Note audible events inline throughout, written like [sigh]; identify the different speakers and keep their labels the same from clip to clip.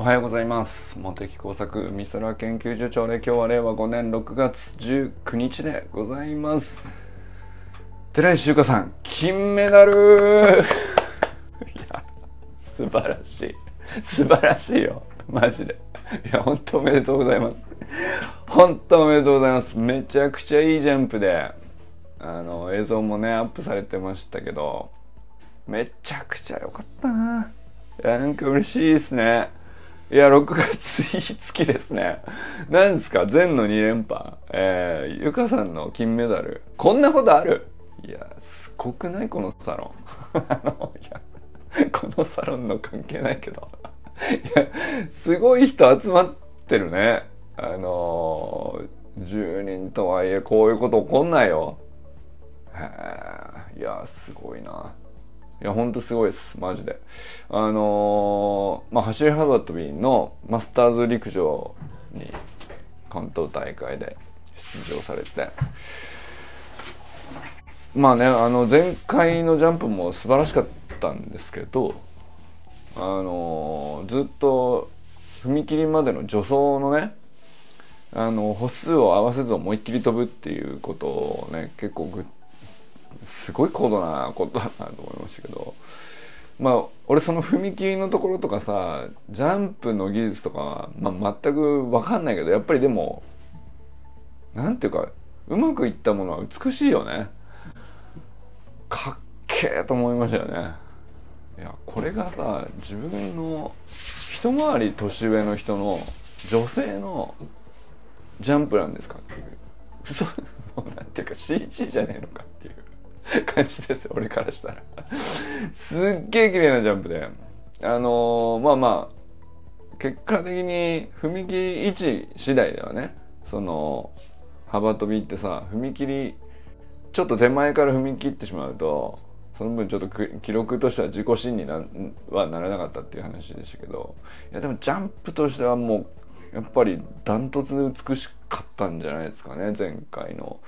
Speaker 1: おはようございます。茂木工作美空研究所長で今日は令和5年6月19日でございます。寺井修香さん金メダル。いや素晴らしい。素晴らしいよ。マジで。いや本当おめでとうございます。本当おめでとうございます。めちゃくちゃいいジャンプであの映像もねアップされてましたけどめちゃくちゃ良かったな。いやなんか嬉しいですね。いや、6月いい月ですね。何ですか？前の2連覇。えー、ゆかさんの金メダル。こんなことある？いや、すごくない？このサロン。あの、いや、このサロンの関係ないけど。いや、すごい人集まってるね。あのー、10人とはいえこういうこと起こんないよ。へえ、いや、すごいな。いや、ほんとすごいです。マジで。あのー、まあ、走り幅跳びのマスターズ陸上に関東大会で出場されて、まあね、あの、前回のジャンプも素晴らしかったんですけど、あのー、ずっと踏切までの助走のね、あの歩数を合わせず思いっきり飛ぶっていうことをね結構ぐすごい高度なことだなと思いましたけど。まあ俺その踏切のところとかさジャンプの技術とか、まあ、全く分かんないけどやっぱりでもなんていうかうまくいったものは美しいよね。かっけえと思いましたよね。いやこれがさ自分の一回り年上の人の女性のジャンプなんですかっていう。嘘なんていうか CG じゃねえのか。感じですよ俺からしたら。すっげえ綺麗なジャンプで。あのー、まあまあ結果的に踏切位置次第ではね。その幅跳びってさ踏切ちょっと手前から踏み切ってしまうとその分ちょっと記録としては自己審になはならなかったっていう話でしたけど。いやでもジャンプとしてはもうやっぱりダントツで美しかったんじゃないですかね前回の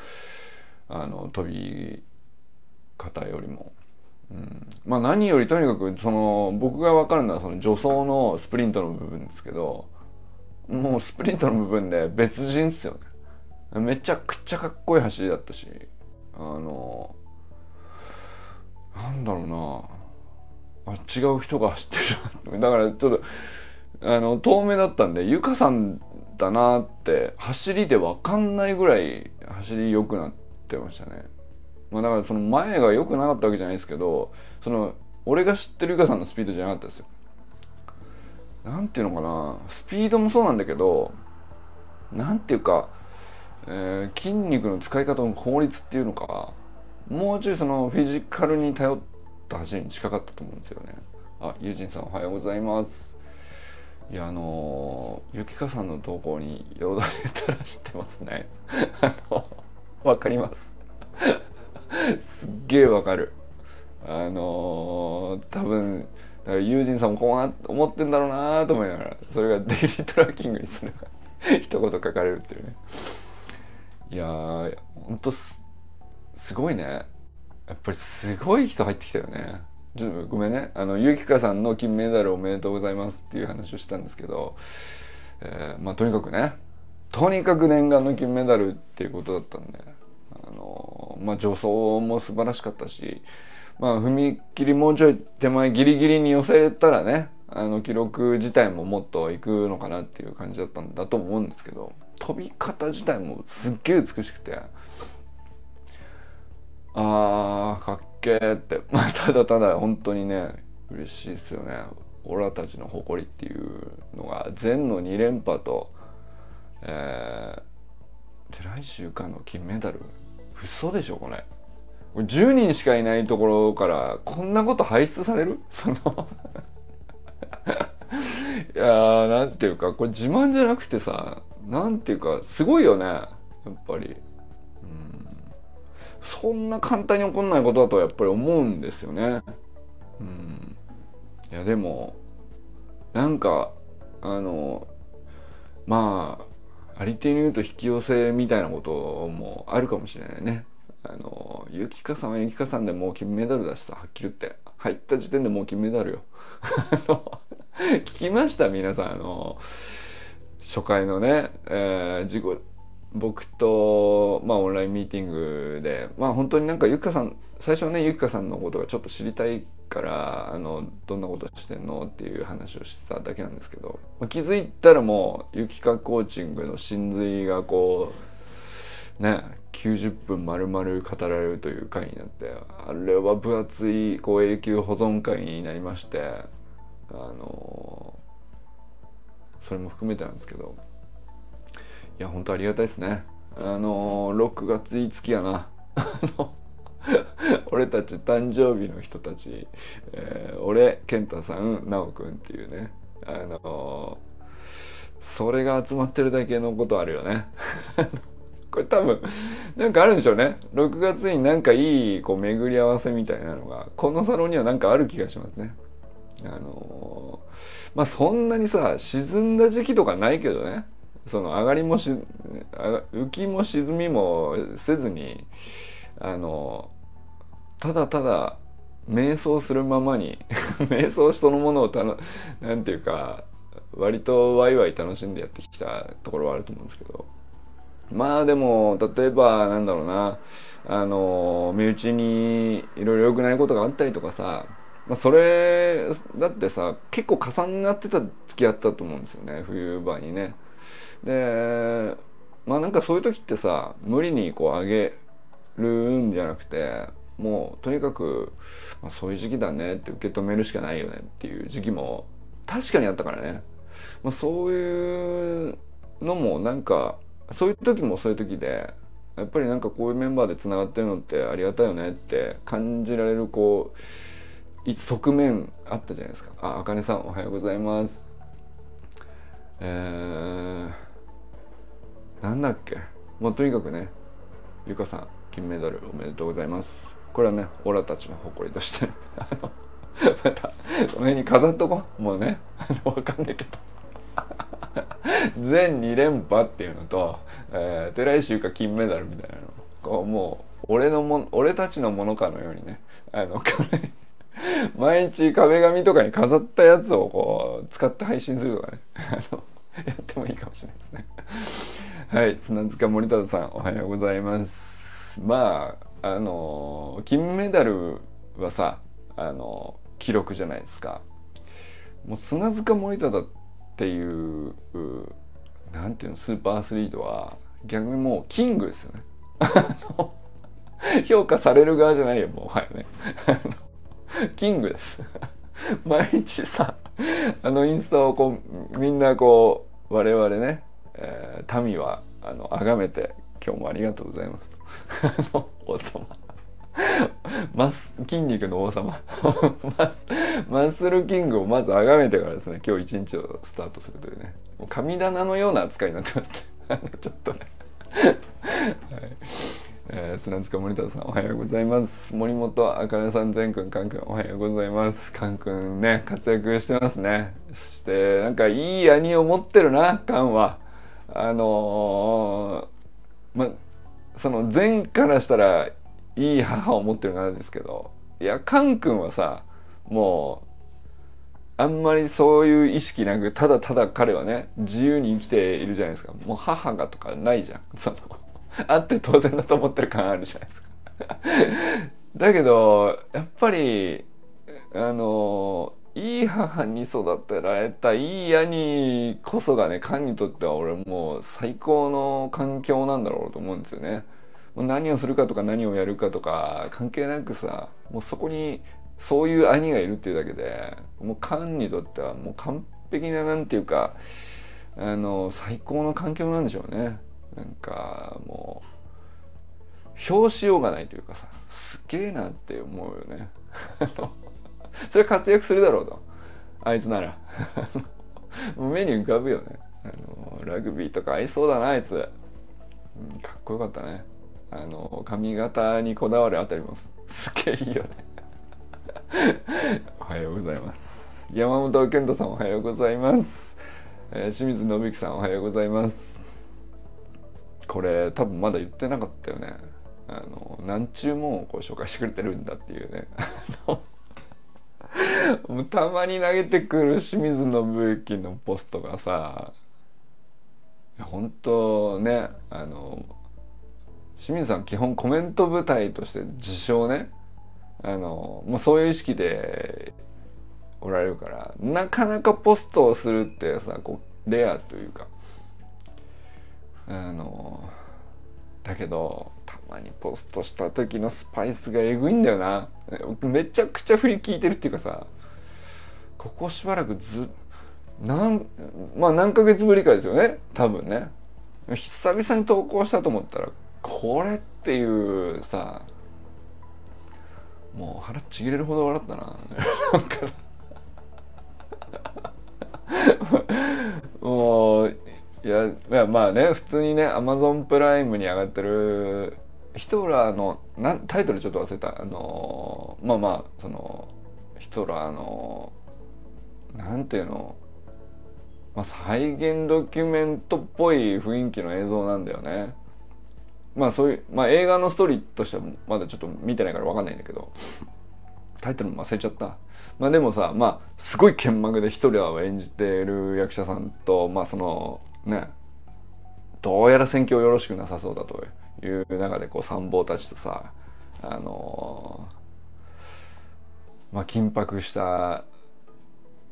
Speaker 1: あの飛び方よりも。うん、まあ何よりとにかくその僕が分かるのはその助走のスプリントの部分ですけどもうスプリントの部分で別人っすよね。めちゃくちゃかっこいい走りだったしあのなんだろうな。あ違う人が走ってるだからちょっとあの遠目だったんでゆかさんだなって走りで分かんないぐらい走り良くなってましたね。まあ、だからその前が良くなかったわけじゃないですけどその俺が知ってるゆかさんのスピードじゃなかったですよ。なんていうのかなスピードもそうなんだけどなんていうか、えー、筋肉の使い方の効率っていうのかもうちょいそのフィジカルに頼った走りに近かったと思うんですよね。あ、ユージンさんおはようございます。いやあのー、ゆきかさんの投稿によだれたら知ってますね。[laughs] あのわかります。すっげえわかる。あのー、多分だからユージンさんもこうな思ってんだろうなと思いながらそれがデイリートラッキングにそれが一言書かれるっていうね。いやーほんとすすごいね。やっぱりすごい人入ってきたよね。ちょっとごめんね。あのゆきかさんの金メダルおめでとうございますっていう話をしたんですけど、えー、まあとにかくねとにかく念願の金メダルっていうことだったんであのまあ、助走も素晴らしかったし、まあ、踏切もうちょい手前ギリギリに寄せたらねあの記録自体ももっといくのかなっていう感じだったんだと思うんですけど飛び方自体もすっげえ美しくてあーかっけーって、[laughs] まあ、ただただ本当にね嬉しいですよね。オラたちの誇りっていうのが前の2連覇と、えー、寺井修かの金メダル嘘でしょこれ。10人しかいないところからこんなこと排出される？その [laughs] いやーなんていうかこれ自慢じゃなくてさなんていうかすごいよねやっぱり。そんな簡単に起こんないことだとやっぱり思うんですよね。うん。いやでもなんかあのまあありていに言うと引き寄せみたいなこともあるかもしれないね。あの、ゆきかさんはゆきかさんでもう金メダルだしさ、はっきり言って。入った時点でもう金メダルよ。[laughs] 聞きました？皆さんあの初回のね、えー、自己僕と、まあ、オンラインミーティングでまあ本当になんかゆきかさん最初はねゆきかさんのことがちょっと知りたいからあのどんなことしてんのっていう話をしてただけなんですけど、まあ、気づいたらもうゆきかコーチングの真髄がこうね90分丸々語られるという回になってあれは分厚いこう永久保存会になりましてあのそれも含めてなんですけどいや本当ありがたいですね。あの6月5日やな。俺たち誕生日の人たち、えー、俺健太さん奈くんっていうね。あのそれが集まってるだけのことあるよね。[laughs] これ多分なんかあるんでしょうね。6月になんかいいこう巡り合わせみたいなのがこのサロンにはなんかある気がしますね。あのまあそんなにさ沈んだ時期とかないけどね。その上がりもし浮きも沈みもせずにあのただただ瞑想するままに [laughs] 瞑想そのものをたのなんていうか割とワイワイ楽しんでやってきたところはあると思うんですけどまあでも例えばなんだろうなあの身内にいろいろ良くないことがあったりとかさ、まあ、それだってさ結構重なってた付き合ったと思うんですよね冬場にね。でまあなんかそういう時ってさ無理にこう上げるんじゃなくてもうとにかく、まあ、そういう時期だねって受け止めるしかないよねっていう時期も確かにあったからね、まあ、そういうのもなんかそういう時もそういう時でやっぱりなんかこういうメンバーでつながってるのってありがたいよねって感じられるこう側面あったじゃないですか。ああかねさんおはようございます。えー、なんだっけ？もうとにかくねゆかさん金メダルおめでとうございます。これはねオラたちの誇りとして [laughs] あのまたこの辺に飾っとこう。もうね [laughs] わかんないけど。[laughs] 全2連覇っていうのと、えー、寺石ゆか金メダルみたいなの。こうもう俺のも俺たちのものかのようにねあの毎日壁紙とかに飾ったやつをこう使って配信するとかねあのやってもいいかもしれないですね。[laughs] はい砂塚森田さんおはようございます。まああの金メダルはさあの記録じゃないですか。もう砂塚森田だっていうなんていうのスーパーアスリートは逆にもうキングですよね。[laughs] 評価される側じゃないよもうはやね。[laughs] キングです。毎日さあのインスタをこうみんなこう我々ね、えー、民はあの崇めて今日もありがとうございますと。[laughs] あの王様。マス筋肉の王様。[laughs] マッスルキングをまず崇めてからですね今日一日をスタートするというね。もう神棚のような扱いになってます。ねちょっとね。はい。えー、砂塚森田さんおはようございます。森本あかねさん全くんかんくんおはようございます。かんくんね活躍してますね。そしてなんかいい兄を持ってるなかんは。あのー、まその前からしたらいい母を持ってるなんですけどいやカン君はさもうあんまりそういう意識なくただただ彼はね自由に生きているじゃないですか。もう母がとかないじゃん。[laughs] そのあって当然だと思ってる感あるじゃないですか。[laughs] だけどやっぱりあのいい母に育てられたいい兄こそがねカンにとっては俺もう最高の環境なんだろうと思うんですよね。もう何をするかとか何をやるかとか関係なくさもうそこにそういう兄がいるっていうだけでもうカンにとってはもう完璧ななんていうかあの最高の環境なんでしょうね。なんかもう表しようがないというかさすげえなって思うよね。[laughs] [laughs] それ活躍するだろうと。あいつなら。[laughs] 目に浮かぶよね。あのラグビーとか合いそうだなあいつ、うん、かっこよかったね。あの髪型にこだわるあたりもす [laughs] げえいいよね。おはようございます。山本健太さんおはようございます、えー、清水信之さんおはようございます。これ多分まだ言ってなかったよね。あの何中もこう紹介してくれてるんだっていうね。もうたまに投げてくる清水信之のポストがさ本当ねあの清水さん基本コメント舞台として自称ねあのもうそういう意識でおられるからなかなかポストをするってさこうレアというかあのだけどたまにポストした時のスパイスがえぐいんだよな。めちゃくちゃ振り聞いてるっていうかさここしばらくずなんまあ何ヶ月ぶりかですよね。多分ね。久々に投稿したと思ったらこれっていうさもう腹ちぎれるほど笑ったな。[laughs] もういやいやまあね普通にねアマゾンプライムに上がってるヒトラーのなタイトルちょっと忘れたあのまあまあそのヒトラーのなんていうの、まあ、再現ドキュメントっぽい雰囲気の映像なんだよね。まあそういう、まあ映画のストーリーとしてはまだちょっと見てないから分かんないんだけど、タイトルも忘れちゃった。まあでもさ、まあすごい剣幕でヒトラーを演じている役者さんと、まあそのね、どうやら戦況よろしくなさそうだという中でこう参謀たちとさ、あの、まあ緊迫した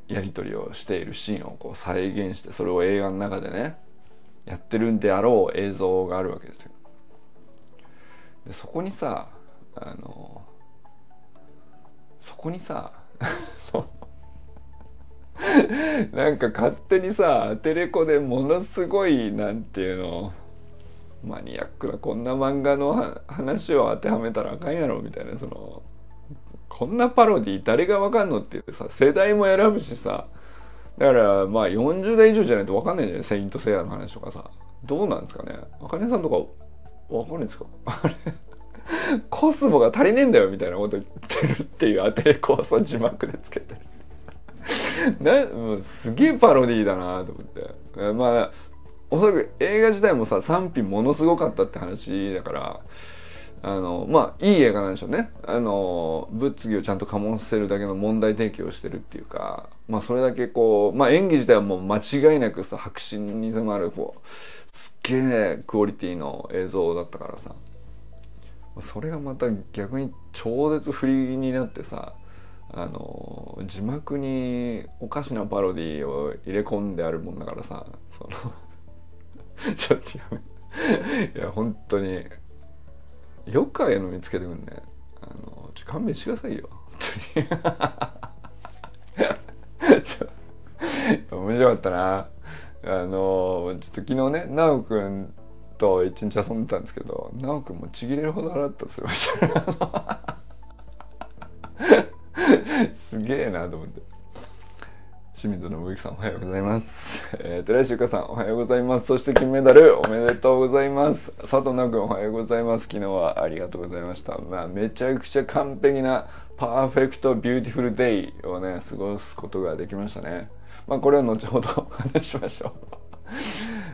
Speaker 1: やり取りをしているシーンをこう再現してそれを映画の中でねやってるんであろう映像があるわけですよ。でそこにさあのそこにさ [laughs] [laughs] なんか勝手にさテレコでものすごいなんていうのマニアックなこんな漫画の話を当てはめたらあかんやろみたいなそのこんなパロディ誰がわかんのって言ってさ世代も選ぶしさ。だからまあ40代以上じゃないとわかんないじゃない？セイント・セイヤの話とかさ。どうなんですかね？あかねさんとかわかんないですか？あれコスモが足りねえんだよみたいなこと言ってるっていうアテレコをさ字幕でつけてる。[laughs] なもうすげえパロディーだなと思って。まあおそらく映画自体もさ賛否ものすごかったって話だからあのまあいい映画なんでしょうね。あの物議をちゃんと醸せるだけの問題提起をしてるっていうかまあそれだけこうまあ演技自体はもう間違いなくさ迫真に迫るこうすっげえクオリティの映像だったからさそれがまた逆に超絶振りになってさあの字幕におかしなパロディを入れ込んであるもんだからさその [laughs] ちょっとやめいや本当によくああいうの見つけてくんね。あのちょ勘弁してくださいよ。本当に。[laughs] ちょ面白かったな。あのちょっと昨日ね奈くんと一日遊んでたんですけど奈くんもちぎれるほど笑ったってました [laughs] すげえなと思って清水信之さんおはようございます。えー、寺石ゆかさんおはようございます。そして金メダルおめでとうございます。佐藤直君おはようございます。昨日はありがとうございました。まあめちゃくちゃ完璧な perfect beautiful day をね、過ごすことができましたね。まあこれは後ほど話しましょう。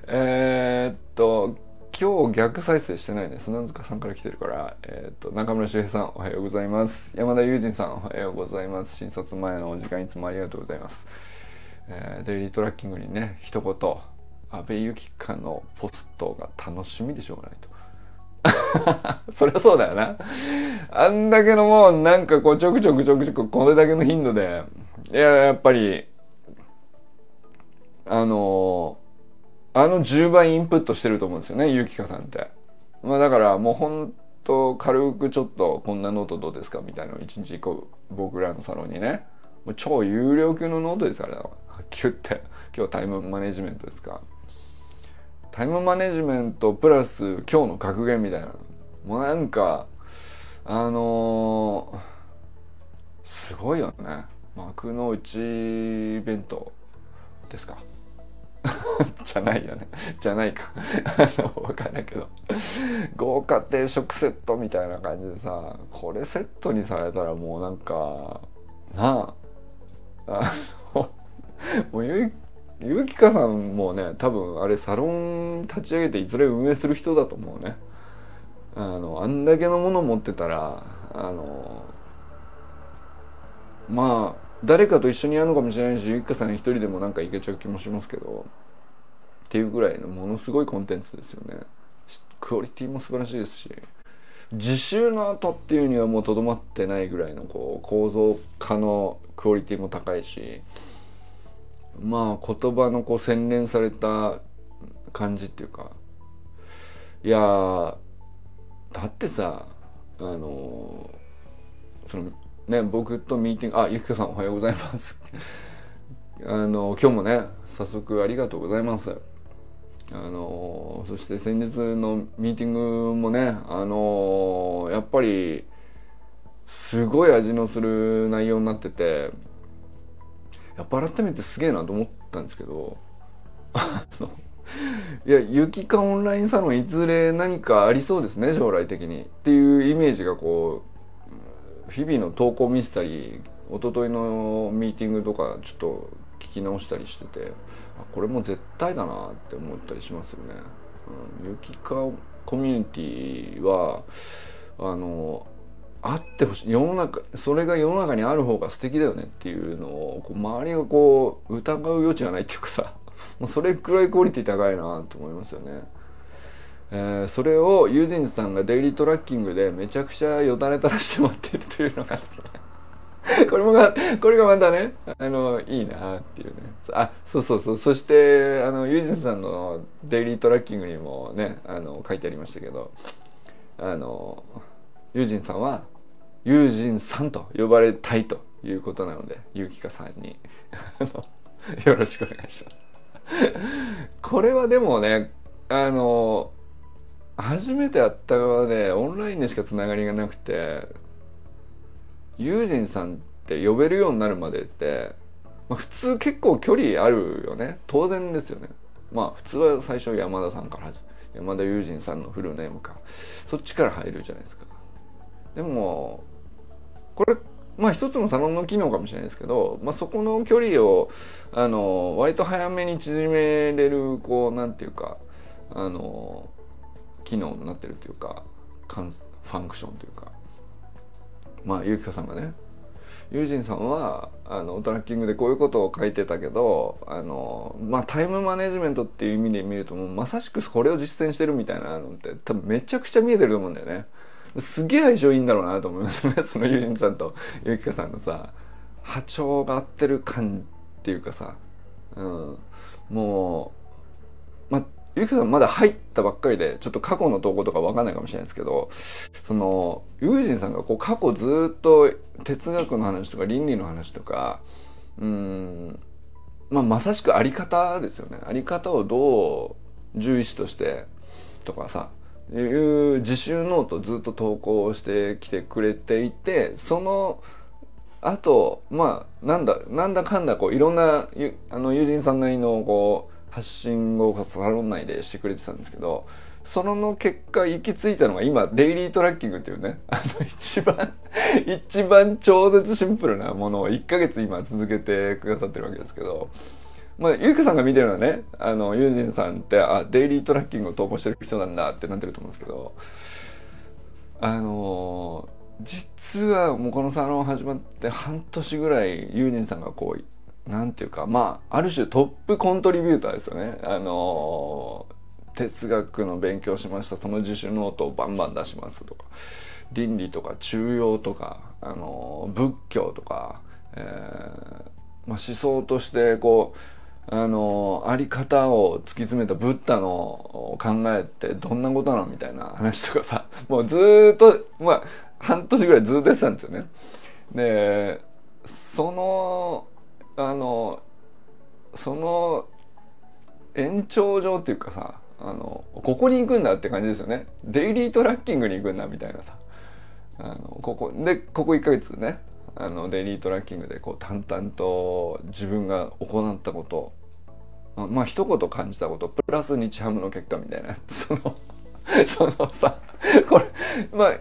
Speaker 1: えっと、今日逆再生してないね。砂塚さんから来てるから、えっ、と、中村修平さんおはようございます。山田友人さんおはようございます。診察前のお時間いつもありがとうございます。えー、デイリートラッキングにね一言安倍由紀香のポストが楽しみでしょうがないと [laughs] そりゃそうだよなあんだけのもうなんかこうちょくちょくちょくちょくこれだけの頻度でいややっぱりあのあの10倍インプットしてると思うんですよねゆきかさんって。まあだからもうほんと軽くちょっとこんなノートどうですかみたいなのを一日こう僕らのサロンにね。もう超有料級のノートですからはっきり言って。今日タイムマネジメントですか。タイムマネジメントプラス今日の格言みたいな。もうなんかあのー、すごいよね。幕の内弁当ですか。[laughs] じゃないよね。じゃないか。あの分かんないけど。豪華定食セットみたいな感じでさこれセットにされたらもうなんかなあ。あのもうゆゆきかさんもね多分あれサロン立ち上げていずれ運営する人だと思うね。あのあんだけのもの持ってたらあのまあ誰かと一緒にやるのかもしれないしゆきかさん一人でもなんかいけちゃう気もしますけどっていうぐらいのものすごいコンテンツですよね。クオリティも素晴らしいですし自習の後っていうにはもうとどまってないぐらいのこう構造化のクオリティも高いしまあ言葉のこう洗練された感じっていうかいやだってさあのそのね僕とミーティングあゆきかさんおはようございます。[laughs] あの今日もね早速ありがとうございます。あのそして先日のミーティングもねあのやっぱりすごい味のする内容になっててやっぱ改めてすげえなと思ったんですけど [laughs] あのいやゆきかオンラインサロンいずれ何かありそうですね将来的に。っていうイメージがこう日々の投稿見せたり一昨日のミーティングとかちょっと聞き直したりしててこれも絶対だなって思ったりしますよね。うん、ゆきかコミュニティはあのあってほしい世の中それが世の中にある方が素敵だよねっていうのをこう周りがこう疑う余地がないっていうかさもうそれくらいクオリティ高いなと思いますよね。えー、それをユージンさんがデイリートラッキングでめちゃくちゃよだれ垂らして待っているというのがですね [laughs] これもが、これがまたね、あの、いいなっていうね。あ、そうそうそう。そして、あの、ユージンさんのデイリートラッキングにもね、あの、書いてありましたけど、あの、ユージンさんは、ユージンさんと呼ばれたいということなので、ゆきかさんに、[laughs] よろしくお願いします。これはでもね、あの、初めて会った側でオンラインでしかつながりがなくてユージンさんって呼べるようになるまでって、まあ、普通結構距離あるよね。当然ですよね。まあ普通は最初山田さんから山田ユージンさんのフルネームか。そっちから入るじゃないですか。でもこれまあ一つのサロンの機能かもしれないですけど、まあ、そこの距離をあの割と早めに縮めれるこうなんていうかあの機能になってるというかファンクションというかまあゆきかさんがねユージンさんはあのトラッキングでこういうことを書いてたけどあの、まあ、タイムマネジメントっていう意味で見るともうまさしくこれを実践してるみたいなのって多分めちゃくちゃ見えてると思うんだよね。すげえ相性いいんだろうなと思いますね [laughs] そのユージンさんとゆきかさんのさ波長が合ってる感っていうかさ、うん、もうゆきさんまだ入ったばっかりで、ちょっと過去の投稿とかわかんないかもしれないですけど、その、ユージンさんがこう過去ずっと哲学の話とか倫理の話とか、うん、まあまさしくあり方ですよね。あり方をどう自由意志としてとかさ、いう自習ノートずっと投稿してきてくれていて、そのあと、まあ、なんだ、なんだかんだこういろんな、あの友人さんなりのこう、発信をサロン内でしてくれてたんですけどそのの結果行き着いたのが今 daily tracking っていうねあの一番 [laughs] 一番超絶シンプルなものを1ヶ月今続けてくださってるわけですけどまあ、ゆうかさんが見てるのはね、あの、ユージンさんって、あ、 daily tracking を投稿してる人なんだってなってると思うんですけど、あの実はもうこのサロン始まって半年ぐらいユージンさんがこうなんていうかまあある種 top contributor ですよね。あの哲学の勉強しましたその自主ノートをバンバン出しますとか倫理とか中庸とか、あの仏教とか、えーまあ、思想としてこうあのあり方を突き詰めたブッダの考えってどんなことなのみたいな話とかさ [laughs] もうずっとまあ半年ぐらいずっとやってたんですよね。でそのあのその延長上っていうかさあのここに行くんだって感じですよね。デイリートラッキングに行くんだみたいなさ。あのここでここ1ヶ月ねあのデイリートラッキングでこう淡々と自分が行ったことまあ一言感じたことプラス日ハムの結果みたいな。[laughs] そのそのさこれまあ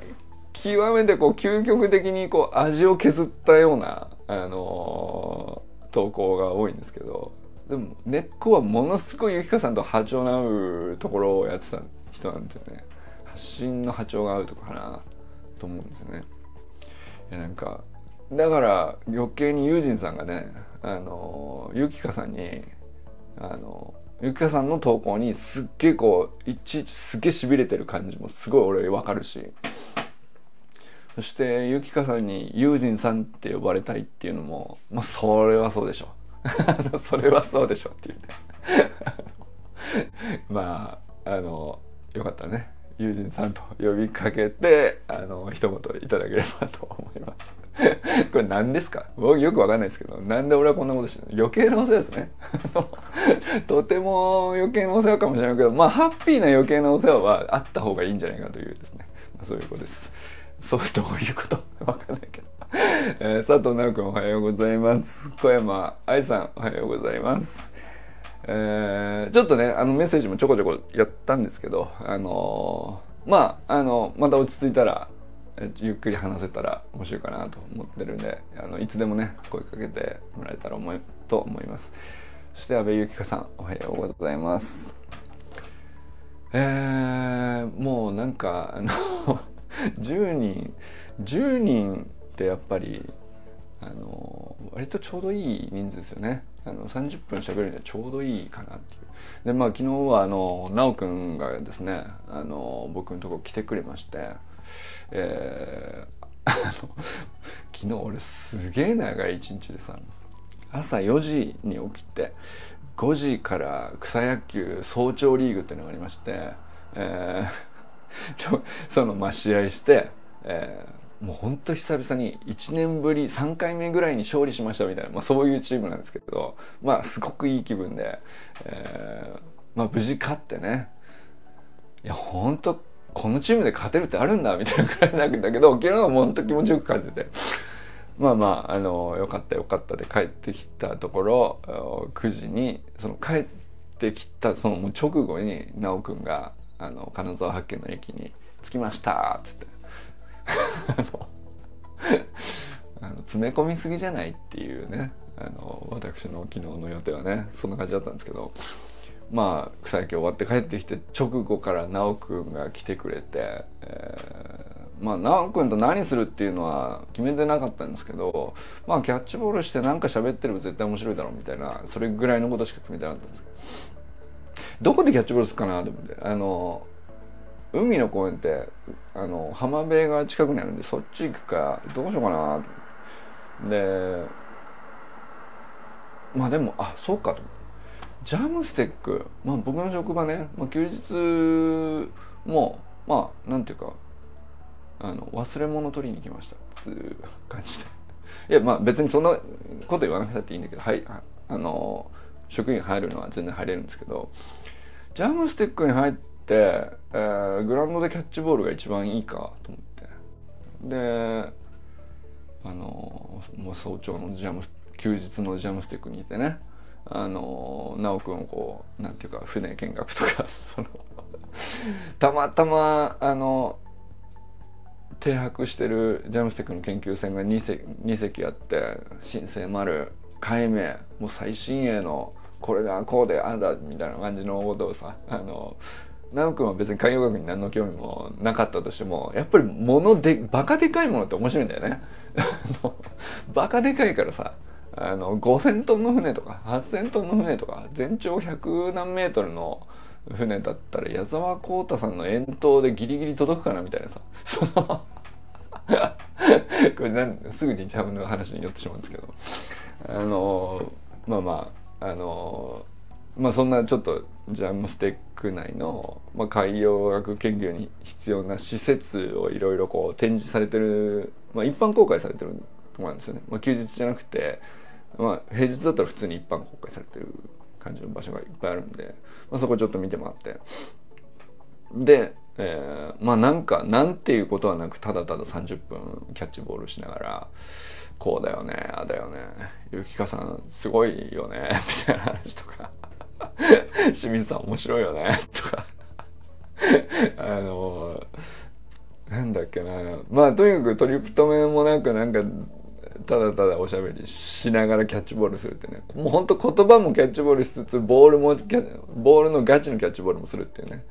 Speaker 1: 極めてこう究極的にこう味を削ったようなあのー投稿が多いんですけどでも根っこはものすごいゆきかさんと波長の合うところをやってた人なんですよね。発信の波長が合うとかかなと思うんですよね。いやなんかだから余計にユージンさんがねあのゆきかさんにあのゆきかさんの投稿にすっげえこういちいちすっげえしびれてる感じもすごい俺わかるしそしてゆきかさんにユージンさんって呼ばれたいっていうのもまあそれはそうでしょ [laughs] それはそうでしょっていうね。[laughs] まああのよかったね。友人さんと呼びかけてあの一言いただければと思います。[laughs] これ何ですか？僕よくわかんないですけどなんで俺はこんなことしてるの？余計なお世話ですね。とても余計なお世話かもしれないけどまあハッピーな余計なお世話はあった方がいいんじゃないかというですね、まあ、そういうことです。そうどういうことわかんないけど、えー、佐藤直君おはようございます。小山愛さんおはようございます。えー、ちょっとねあのメッセージもちょこちょこやったんですけどあのー、まああのまた落ち着いたらゆっくり話せたら面白いかなと思ってるんであのいつでもね声かけてもらえたら思いと思います。そして阿部由紀香さんおはようございます。えー、もうなんかあの10人10人ってやっぱりあの割とちょうどいい人数ですよね。あの30分喋るにはちょうどいいかなっていう。でまあ昨日はあの奈くんがですねあの僕のとこ来てくれましてえー、昨日俺すげえ長い一日でさ朝4時に起きて5時から草野球早朝リーグっていうのがありまして、えー、そのまあ試合して、えーもうほんと久々に1年ぶり3回目ぐらいに勝利しましたみたいな、まあ、そういうチームなんですけどまあすごくいい気分で、えー、まあ無事勝ってねいやほんとこのチームで勝てるってあるんだみたいなくらいなんだけど昨日はほんと気持ちよく勝っててまあまああのよかったよかったで帰ってきたところ9時にその帰ってきたその直後に奈くんがあの金沢発見の駅に着きましたっつって。[laughs] あの詰め込みすぎじゃないっていうね。あの私の昨日の予定はねそんな感じだったんですけど。まあ草野球終わって帰ってきて直後から奈くんが来てくれて、えー、まあ奈くんと何するっていうのは決めてなかったんですけどまあキャッチボールして何か喋ってれば絶対面白いだろうみたいなそれぐらいのことしか決めてなかったんですど。どこでキャッチボールするかなと思って。あの海の公園ってあの浜辺が近くにあるんでそっち行くかどうしようかなとでまあでもあそうかと思って。ジャムステックまあ僕の職場ね、まあ、休日もまあなんていうかあの忘れ物取りに来ました。っていう感じで。いやまあ別にそんなこと言わなくたっていいんだけどはいあの職員入るのは全然入れるんですけどジャムステックに入って、えー、グラウンドでキャッチボールが一番いいかと思って。であのもう早朝のジャム休日のジャムステックにいてねあの直くんをこうなんていうか船見学とか [laughs] そのたまたまあの停泊してるジャムステックの研究船が 2, 隻2隻あって「新生丸海明もう最新鋭のこれがこうでああだ」みたいな感じのことをさあの奈くんは別に海洋学に何の興味もなかったとしてもやっぱり物でバカでかいものって面白いんだよね。[laughs] バカでかいからさあの5,000トンの船とか8,000トンの船とか全長100何メートルの船だったら矢沢浩太さんの遠投でギリギリ届くかなみたいなさその [laughs] これなんすぐにジャムの話に寄ってしまうんですけど。あのまあまああのまあそんなちょっとジャムステック内の、まあ、海洋学研究に必要な施設をいろいろこう展示されてる、まあ、一般公開されてるとこなんですよね、まあ、休日じゃなくて、まあ、平日だったら普通に一般公開されてる感じの場所がいっぱいあるんで、まあ、そこちょっと見てもらって。で、えー、まあなんかなんていうことはなくただただ30分キャッチボールしながらこうだよねあだよねゆきかさんすごいよね [laughs] みたいな話とか [laughs] 清水さん面白いよねとか。[laughs] あのなんだっけなまあとにかくトリプトメンもなんかなんかただただおしゃべりしながらキャッチボールするってね。もうほんと言葉もキャッチボールしつつボールもボールのガチのキャッチボールもするっていうね。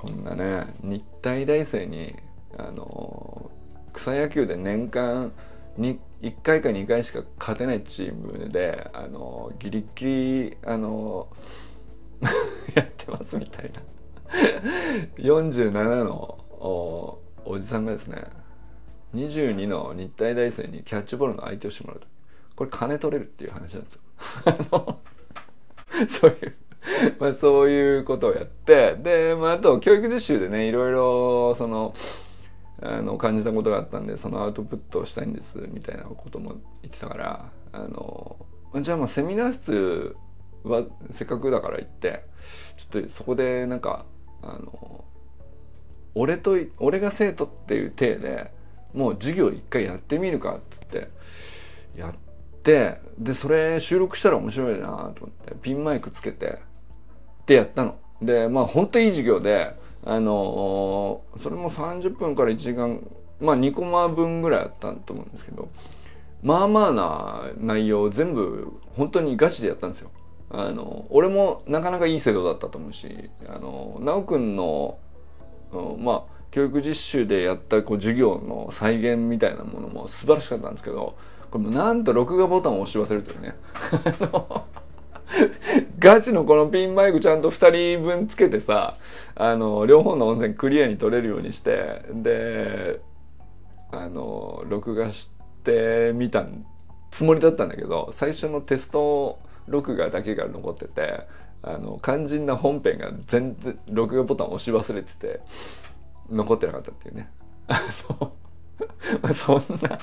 Speaker 1: こんなね日体大生にあの草野球で年間に1回か2回しか勝てないチームであのギリギリあの [laughs] やってますみたいな47のおおじさんがですね22の日体大生にキャッチボールの相手をしてもらうとこれ金取れるっていう話なんですよ。[laughs] そういう [laughs] まあそういうことをやってで、まあ、あと教育実習でねいろいろそのあの感じたことがあったんでそのアウトプットをしたいんですみたいなことも言ってたからあのじゃあまあセミナー室はせっかくだから行ってちょっとそこでなんかあの俺と俺が生徒っていう体でもう授業一回やってみるかっつってやってでそれ収録したら面白いなと思ってピンマイクつけてでやったの。でまあほんといい授業であのー、それも30分から1時間まあ2コマ分ぐらいあったと思うんですけどまあまあな内容を全部本当にガチでやったんですよ。あの俺もなかなかいい制度だったと思うしあの直くんの、まあ教育実習でやったこう授業の再現みたいなものも素晴らしかったんですけどこれもなんと録画ボタンを押し忘れるというね [laughs] ガチのこのピンマイクちゃんと2人分つけてさあの両方の音声クリアに取れるようにしてであの録画してみたつもりだったんだけど最初のテスト録画だけが残っててあの肝心な本編が全然録画ボタン押し忘れてて残ってなかったっていうね。あの [laughs] そんな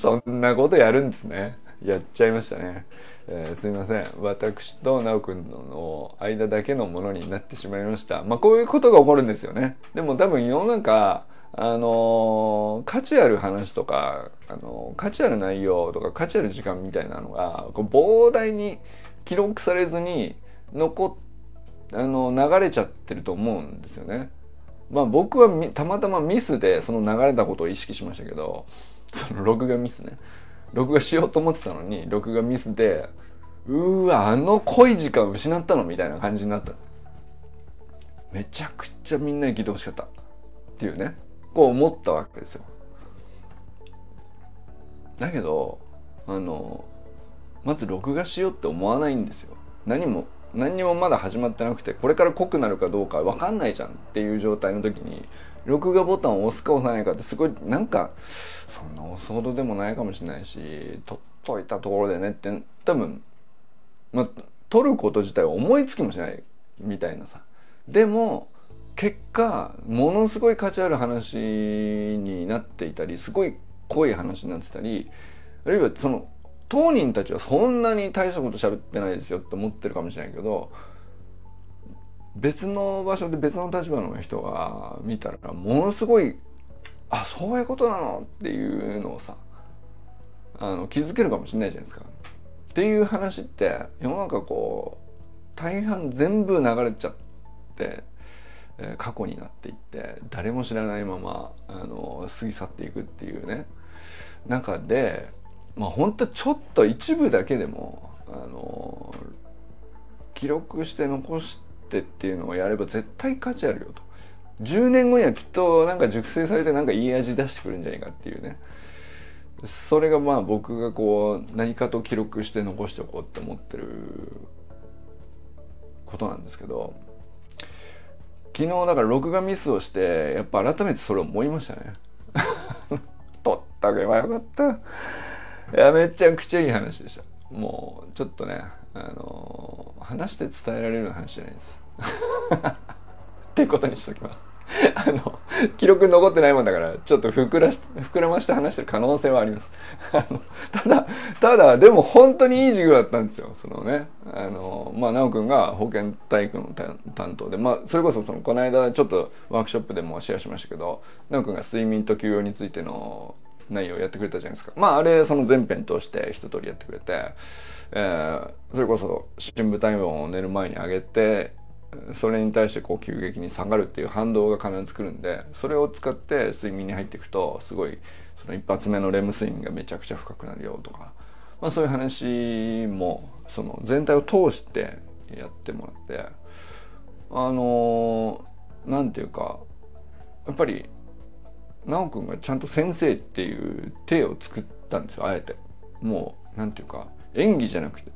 Speaker 1: そんなことやるんですね。やっちゃいましたね。えー、すいません私と奈くんの間だけのものになってしまいましたまあこういうことが起こるんですよねでも多分世の中あの、価値ある話とか、あの、価値ある内容とか価値ある時間みたいなのがこう膨大に記録されずに残あの流れちゃってると思うんですよね。まあ僕はたまたまミスでその流れたことを意識しましたけどその録画ミスね録画しようと思ってたのに録画ミスでうわあの濃い時間失ったのみたいな感じになった。めちゃくちゃみんなに聞いてほしかった。っていうね。こう思ったわけですよ。だけどあのまず録画しようって思わないんですよ。何も何にもまだ始まってなくてこれから濃くなるかどうか分かんないじゃんっていう状態の時に録画ボタンを押すか押さないかってすごいなんかそんな押すほどでもないかもしれないし取っといたところでねって多分まあ取ること自体は思いつきもしないみたいなさ。でも結果ものすごい価値ある話になっていたりすごい濃い話になってたりあるいはその当人たちはそんなに大したこと喋ってないですよって思ってるかもしれないけど別の場所で別の立場の人が見たらものすごいあそういうことなのっていうのをさあの気づけるかもしれないじゃないですか。っていう話って世の中こう大半全部流れちゃって、え、過去になっていって誰も知らないままあの過ぎ去っていくっていうね中でまあ本当ちょっと一部だけでもあの記録して残してっていうのをやれば絶対価値あるよと。10年後にはきっとなんか熟成されてなんかいい味出してくるんじゃないかっていうね。それがまあ僕がこう何かと記録して残しておこうって思ってることなんですけど昨日だから録画ミスをしてやっぱ改めてそれを思いましたね。[laughs] 撮ったけばよかった。いやめちゃくちゃいい話でした。もうちょっとねあの話して伝えられる話じゃないです。[laughs] ってことにしときます。[laughs] あの記録残ってないもんだからちょっと膨らし膨らまして話してる可能性はあります。[laughs] あのただただでも本当にいい授業だったんですよ。そのねあのまあ奈くんが保健体育の担当でまあそれこそそのこの間ちょっとワークショップでもシェアしましたけど奈くんが睡眠と休養についての内容をやってくれたじゃないですか。まああれその全編通して一通りやってくれて、えー、それこそ深部体温を寝る前に上げてそれに対してこう急激に下がるっていう反動が必ずくるんでそれを使って睡眠に入っていくとすごいその一発目のレム睡眠がめちゃくちゃ深くなるよとか、まあ、そういう話もその全体を通してやってもらってあの何て言うかやっぱり修くんがちゃんと先生っていう体を作ったんですよあえて。もうなんていうか演技じゃなくて。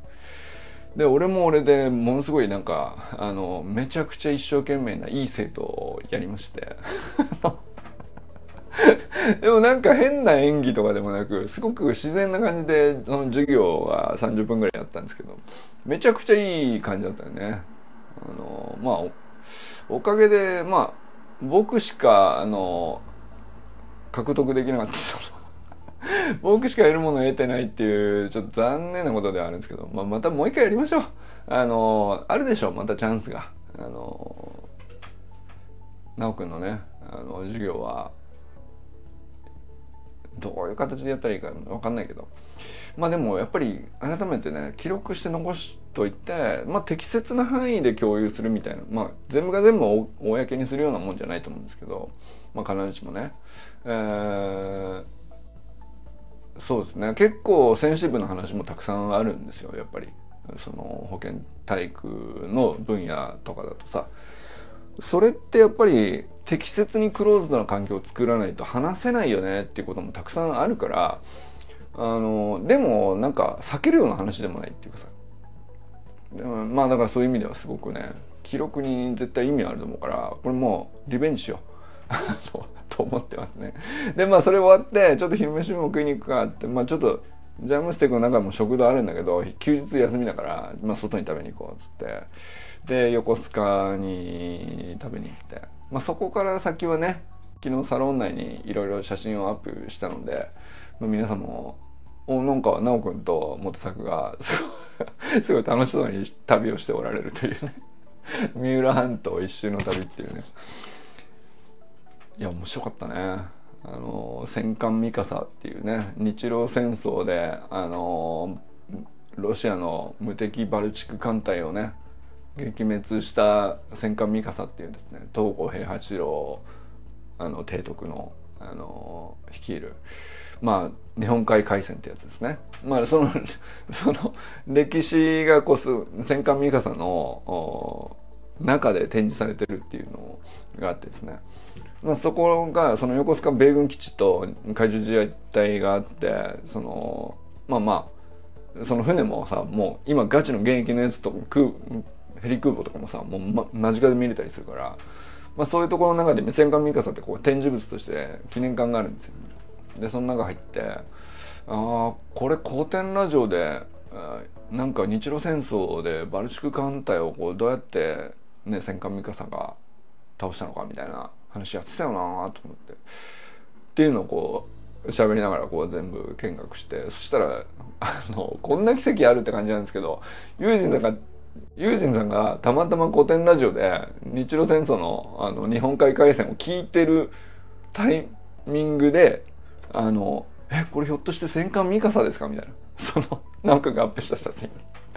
Speaker 1: で俺も俺でものすごいなんかあのめちゃくちゃ一生懸命ないい生徒をやりまして。[laughs] でもなんか変な演技とかでもなくすごく自然な感じでその授業は30分ぐらいやったんですけどめちゃくちゃいい感じだったよね。あのまあおかげでまあ僕しかあの獲得できなかった。[laughs] 僕しか得るものを得てないっていうちょっと残念なことではあるんですけど、まあ、またもう一回やりましょう。あのあるでしょうまたチャンスが。あの奈くんのねあの授業はどういう形でやったらいいか分かんないけど。まあでもやっぱり改めてね記録して残しといて、まあ、適切な範囲で共有するみたいな、まあ、全部が全部公にするようなもんじゃないと思うんですけど、まあ、必ずしもね、えー、そうですね。結構センシティブな話もたくさんあるんですよ。やっぱり。その保健体育の分野とかだとさ。それってやっぱり適切にクローズドな環境を作らないと話せないよねっていうこともたくさんあるからあのでもなんか避けるような話でもないっていうかさ。まあだからそういう意味ではすごくね記録に絶対意味あると思うからこれもうリベンジしよう。と思ってますね。でまあそれ終わってちょっと昼飯も食いに行くかっつってまあちょっとジャムステックの中も食堂あるんだけど休日休みだから、まあ、外に食べに行こうっつって。で横須賀に食べに行って、まあ、そこから先はね昨日サロン内にいろいろ写真をアップしたので、まあ、皆さんもおなんか奈くんと元作がすごい [laughs] すごい楽しそうに旅をしておられるというね。三浦半島一周の旅っていうね。いや面白かったねあの戦艦ミカサっていうね日露戦争であのロシアの無敵バルチク艦隊をね撃滅した戦艦ミカサっていうですね東郷平八郎あの提督のあの率いるまあ日本海海戦ってやつですね。まあその [laughs] その歴史がこそ戦艦ミカサの中で展示されてるっていうのがあってですね。まあ、そこがその横須賀米軍基地と海上自衛隊があってそのまあまあその船もさもう今ガチの現役のやつと空ヘリ空母とかもさもう、ま、間近で見れたりするから、まあ、そういうところの中で戦艦ミカサってこう展示物として記念館があるんですよ、でその中入ってああこれ古典ラジオでなんか日露戦争でバルチク艦隊をこうどうやって、ね、戦艦ミカサが倒したのかみたいな話やってたよなと思って。っていうのをこう喋りながらこう全部見学してそしたらあのこんな奇跡あるって感じなんですけどユージンさんがユージンさんがたまたま古典ラジオで日露戦争のあの日本海海戦を聞いてるタイミングであの「えこれひょっとして戦艦ミカサですか?」みたいな。そのなんかがアップした写真。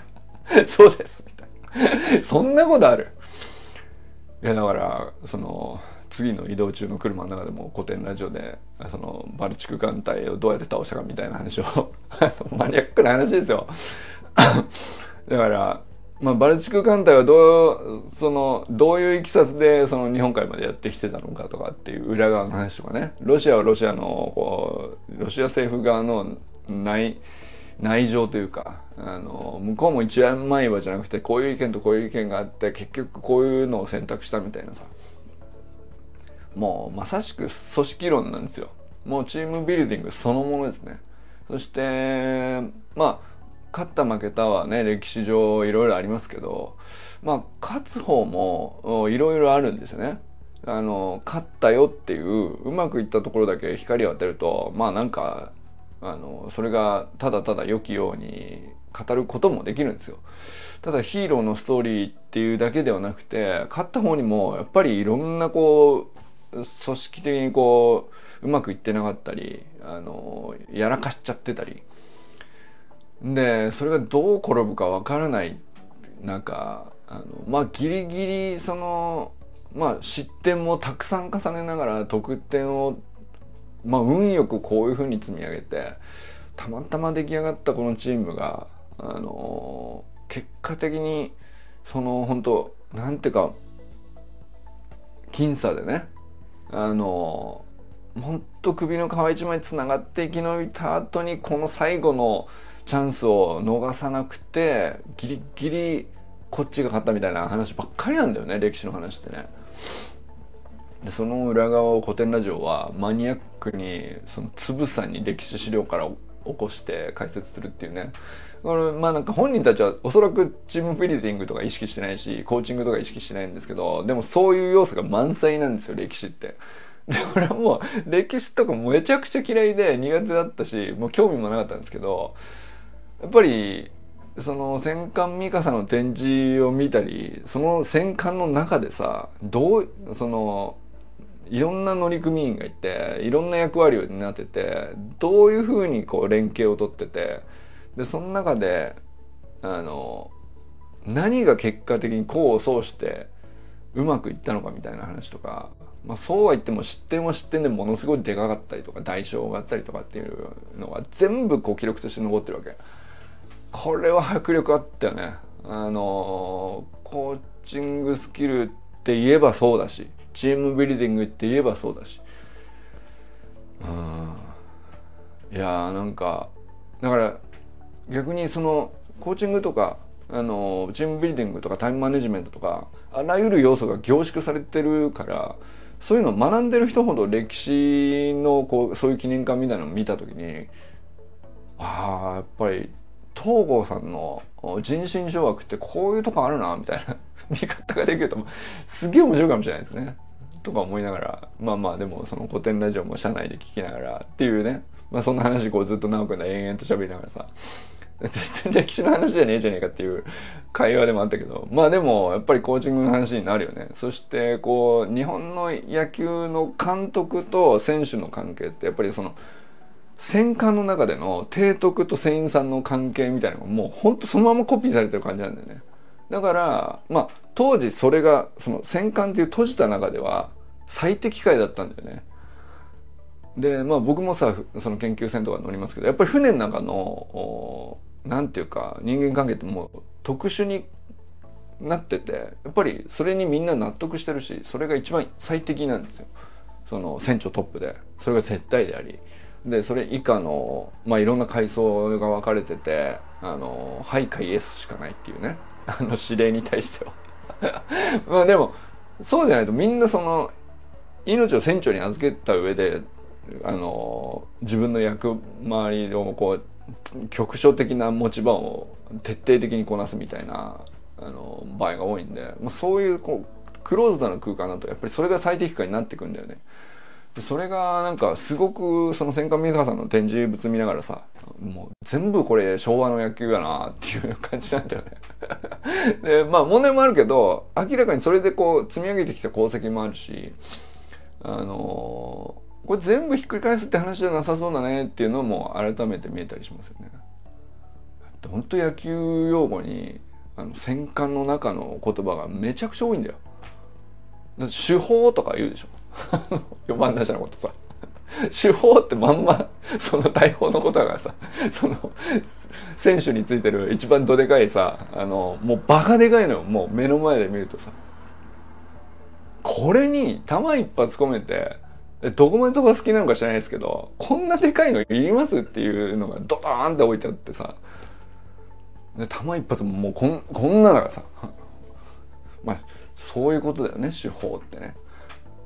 Speaker 1: [laughs] そうです。みたいな。そんなことある。いやだからその次の移動中の車の中でも古典ラジオでそのバルチク艦隊をどうやって倒したかみたいな話を [laughs] マニアックな話ですよ。[laughs] だから、まあ、バルチク艦隊はどうそのどういういきさつでその日本海までやってきてたのかとかっていう裏側の話とかね。ロシアはロシアのこうロシア政府側の内内情というかあの向こうも一番前はじゃなくてこういう意見とこういう意見があって結局こういうのを選択したみたいなさ。もうまさしく組織論なんですよ。もうチームビルディングそのものですね。そしてまあ勝った負けたはね歴史上いろいろありますけどまあ勝つ方もいろいろあるんですよね。あの勝ったよっていううまくいったところだけ光を当てるとまあなんかあのそれがただただ良きように語ることもできるんですよ。ただヒーローのストーリーっていうだけではなくて勝った方にもやっぱりいろんなこう組織的にこううまくいってなかったりあのやらかしちゃってたり。でそれがどう転ぶかわからないなんかあのまあギリギリそのまあ失点もたくさん重ねながら得点をまあ運よくこういうふうに積み上げてたまたま出来上がったこのチームがあの結果的にその本当なんていうか僅差でねあのほんと首の皮一枚つながって生き延びた後にこの最後のチャンスを逃さなくてギリギリこっちが勝ったみたいな話ばっかりなんだよね歴史の話ってね。でその裏側を古典ラジオはマニアックにそのつぶさに歴史資料から起こして解説するっていうねこれまあなんか本人たちはおそらくチームビルディングとか意識してないしコーチングとか意識してないんですけどでもそういう要素が満載なんですよ歴史って。[laughs] で俺はもう歴史とかめちゃくちゃ嫌いで苦手だったしもう興味もなかったんですけどやっぱりその戦艦三笠の展示を見たりその戦艦の中でさどうそのいろんな乗組員がいていろんな役割を担っててどういうふうにこう連携をとっててでその中であの何が結果的に功を奏してうまくいったのかみたいな話とか、まあ、そうは言っても失点は失点でものすごいでかかったりとか代償があったりとかっていうのが全部こう記録として残ってるわけ。これは迫力あったよね。あのコーチングスキルって言えばそうだしチームビルディングって言えばそうだしうんいやーなんかだから逆にそのコーチングとかあのチームビルディングとかタイムマネジメントとかあらゆる要素が凝縮されてるからそういうのを学んでる人ほど歴史のこうそういう記念館みたいなのを見た時にああやっぱり東郷さんの人心掌握ってこういうとこあるなみたいな [laughs] 見方ができるとすげえ面白いかもしれないですね。とか思いながらまあまあでもその古典ラジオも社内で聞きながらっていうねまあそんな話こうずっと直くんが延々と喋りながらさ。全然歴史の話じゃねえじゃねえかっていう会話でもあったけど。まあでもやっぱりコーチングの話になるよね。そしてこう日本の野球の監督と選手の関係ってやっぱりその戦艦の中での提督と船員さんの関係みたいなのがもうほんとそのままコピーされてる感じなんだよね。だからまあ当時それがその戦艦っていう閉じた中では最適解だったんだよね。でまあ僕もさその研究船とか乗りますけどやっぱり船の中の何て言うか人間関係ってもう特殊になっててやっぱりそれにみんな納得してるしそれが一番最適なんですよ。その船長トップで。それが絶対であり。でそれ以下のまあいろんな階層が分かれててあの「はい」か「イエス」しかないっていうね。あの指令に対しては。[laughs] まあでもそうじゃないとみんなその命を船長に預けた上であの自分の役回りをこう局所的な持ち場を徹底的にこなすみたいなあの場合が多いんで、まあ、そういうこうクローズドな空間だとやっぱりそれが最適化になってくんだよね。それがなんかすごくその戦艦三河さんの展示物見ながらさもう全部これ昭和の野球やなっていう感じなんだよね [laughs] でまあ問題もあるけど明らかにそれでこう積み上げてきた功績もあるしあのー、これ全部ひっくり返すって話じゃなさそうだねっていうのも改めて見えたりしますよね。本当野球用語にあの戦艦の中の言葉がめちゃくちゃ多いんだよ。だ手法とか言うでしょ。[laughs] 4番打者のことさ。手法ってまんまその大砲のことだからさその選手についてる一番どでかいさあのもうバカでかいのよもう目の前で見るとさこれに弾一発込めてどこまで飛ばす気なのか知らないですけどこんなでかいのいりますっていうのがドドーンって置いてあってさ。で弾一発ももうこんこんなだからさ。まあそういうことだよね手法ってね。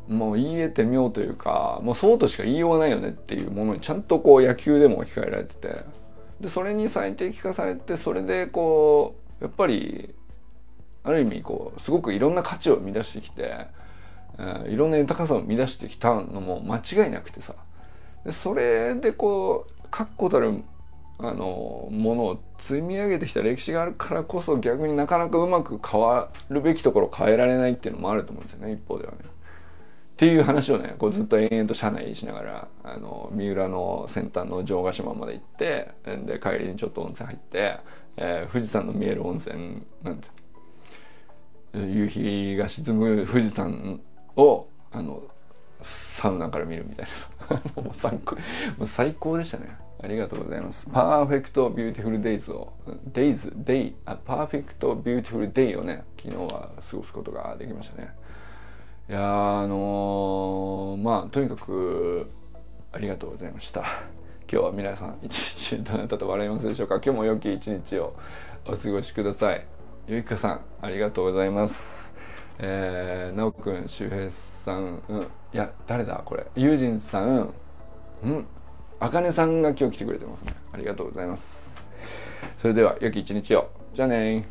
Speaker 1: もう言えて妙というかもうそうとしか言いようがないよねっていうものにちゃんとこう野球でも置き換えられてて。でそれに最適化されてそれでこうやっぱりある意味こうすごくいろんな価値を生み出してきていろんな豊かさを生み出してきたのも間違いなくてさでそれでこう確固たるあのものを積み上げてきた歴史があるからこそ逆になかなかうまく変わるべきところを変えられないっていうのもあると思うんですよね一方ではね。っていう話をねこうずっと延々と車内しながらあの三浦の先端の城ヶ島まで行ってで帰りにちょっと温泉入って、えー、富士山の見える温泉なんですよ。夕日が沈む富士山をあのサウナから見るみたいな。[laughs] もう最高もう最高でしたね。ありがとうございます。 perfect beautiful days を days day あ perfect beautiful day をね昨日は過ごすことができましたね。いやあのー、まあとにかくありがとうございました。今日は皆さん一日どなたと笑いますでしょうか？今日も良き一日をお過ごしください。ゆきかさんありがとうございます。えー、君くん周平さん、うん、いや誰だこれ。友人さんうん。あかねさんが今日来てくれてますね。ありがとうございます。それでは良き一日を。じゃあね